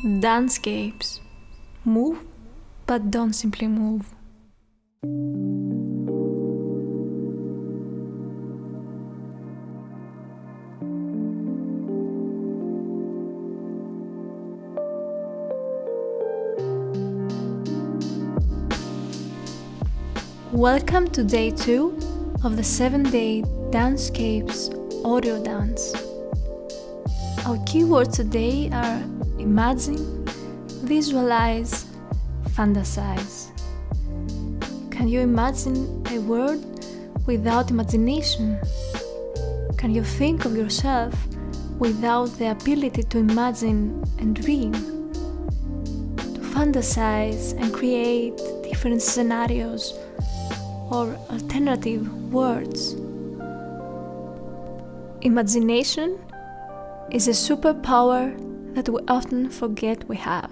Dancescapes. Move, but don't simply move. Welcome to day two of the seven day Dancescapes audio dance. Our keywords today are imagine, visualize, fantasize. Can you imagine a world without imagination? Can you think of yourself without the ability to imagine and dream? To fantasize and create different scenarios or alternative worlds. Imagination is a superpower that we often forget we have.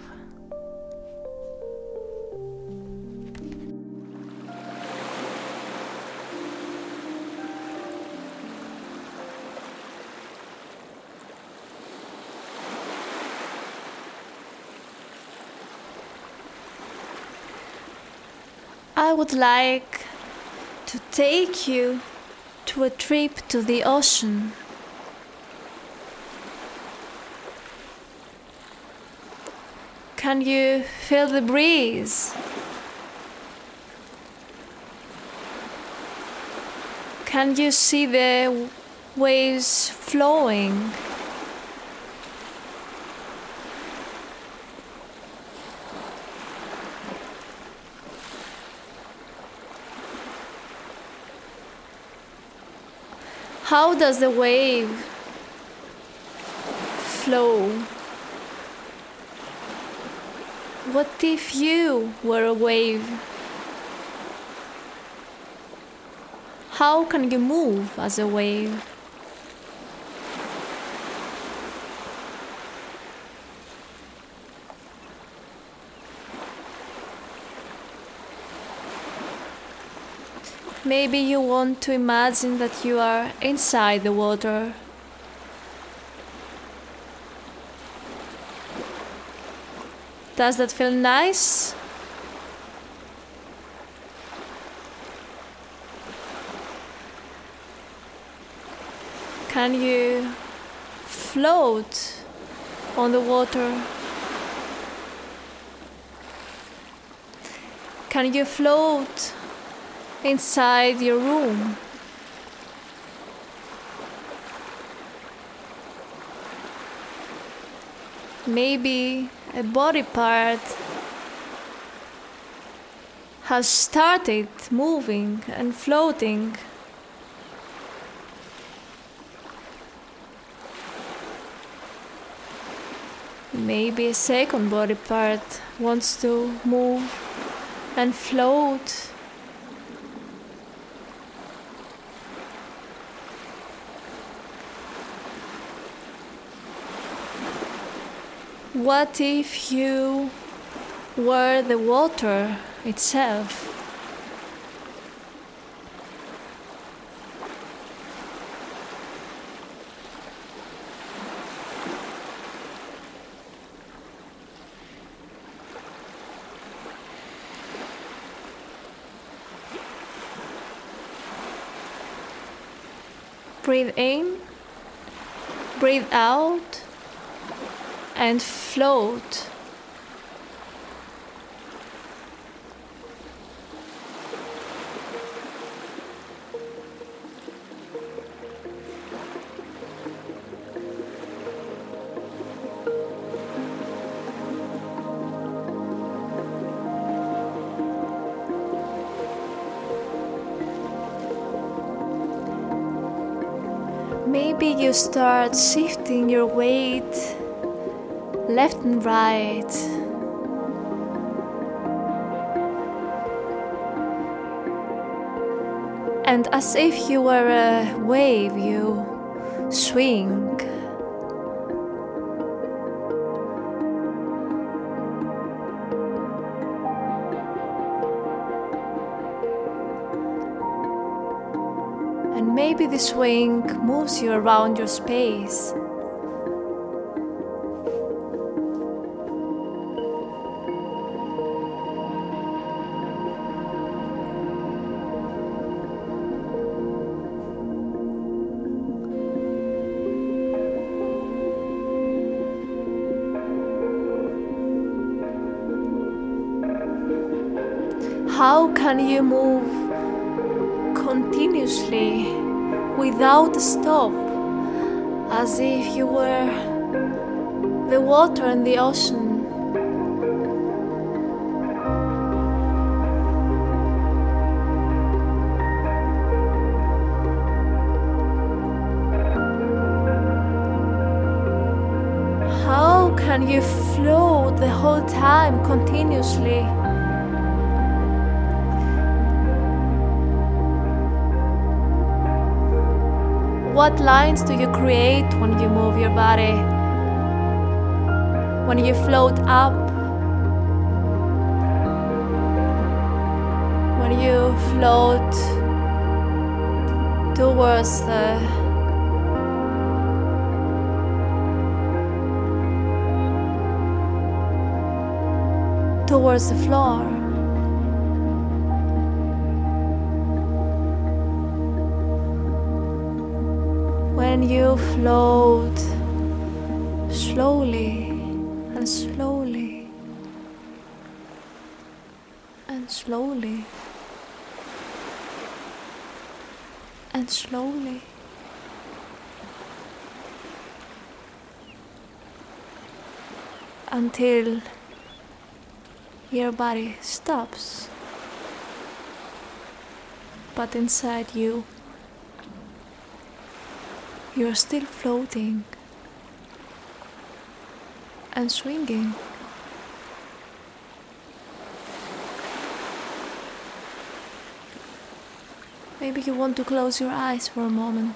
I would like to take you to a trip to the ocean. Can you feel the breeze? Can you see the waves flowing? How does the wave flow? What if you were a wave? How can you move as a wave? Maybe you want to imagine that you are inside the water. Does that feel nice? Can you float on the water? Can you float inside your room? Maybe a body part has started moving and floating. Maybe a second body part wants to move and float. What if you were the water itself? Breathe in, breathe out, and float. Maybe you start shifting your weight left and right. And as if you were a wave, you swing. And maybe the swing moves you around your space. How can you move continuously without a stop as if you were the water in the ocean? How can you float the whole time continuously? What lines do you create when you move your body? When you float up? When you float towards the towards the floor. When you float slowly and slowly and slowly and slowly. Until your body stops. But inside you, you're still floating and swinging. Maybe you want to close your eyes for a moment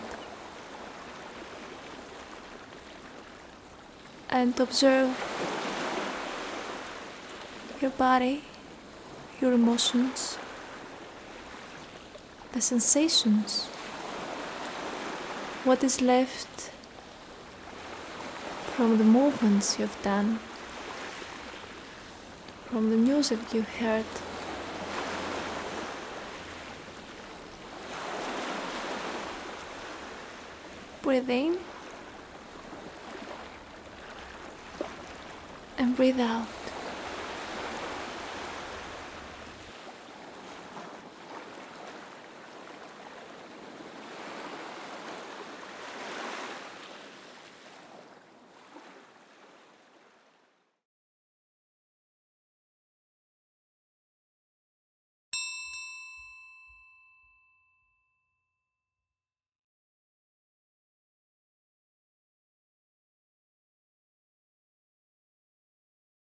and observe your body, your emotions, the sensations, what is left from the movements you've done, from the music you've heard. Breathe in and breathe out.